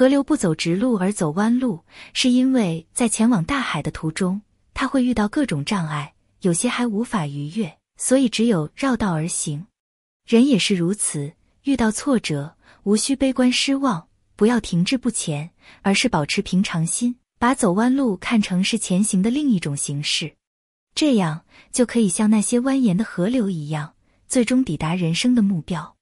河流不走直路而走弯路，是因为在前往大海的途中，它会遇到各种障碍，有些还无法逾越，所以只有绕道而行。人也是如此，遇到挫折无需悲观失望，不要停滞不前，而是保持平常心，把走弯路看成是前行的另一种形式。这样就可以像那些蜿蜒的河流一样，最终抵达人生的目标。